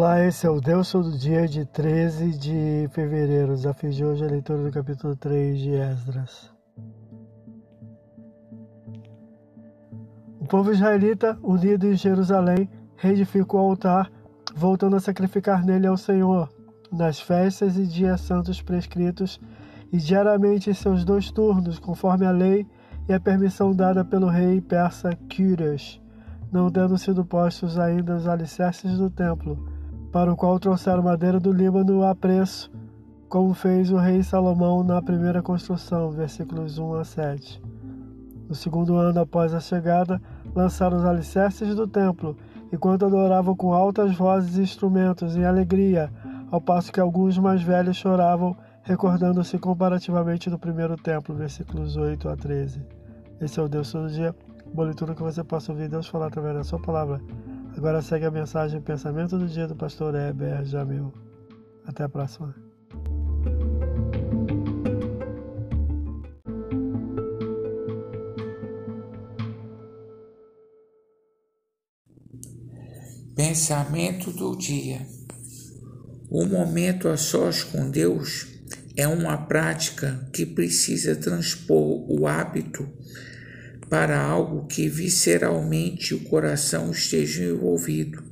Olá, esse é o Deus do dia de 13 de fevereiro. Desafio de hoje é a leitura do capítulo 3 de Esdras. O povo israelita, unido em Jerusalém, reedificou o altar, voltando a sacrificar nele ao Senhor, nas festas e dias santos prescritos, e diariamente em seus dois turnos, conforme a lei e a permissão dada pelo rei persa Quírios não tendo sido postos ainda os alicerces do templo, para o qual trouxeram madeira do Líbano a preço, como fez o rei Salomão na primeira construção, versículos 1 a 7. No segundo ano após a chegada, lançaram os alicerces do templo, enquanto adoravam com altas vozes e instrumentos em alegria, ao passo que alguns mais velhos choravam, recordando-se comparativamente do primeiro templo, versículos 8 a 13. Esse é o Deus todo dia boa leitura que você possa ouvir Deus falar através da sua palavra. Agora segue a mensagem pensamento do dia do pastor Heber Jamil. Até a próxima. Pensamento do dia. O momento a sós com Deus é uma prática que precisa transpor o hábito para algo que visceralmente o coração esteja envolvido.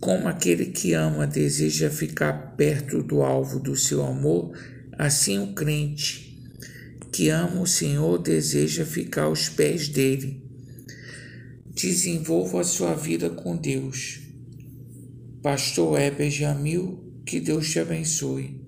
Como aquele que ama deseja ficar perto do alvo do seu amor, assim o crente que ama o Senhor deseja ficar aos pés dele. Desenvolva a sua vida com Deus. Pastor Heber Jamil, que Deus te abençoe.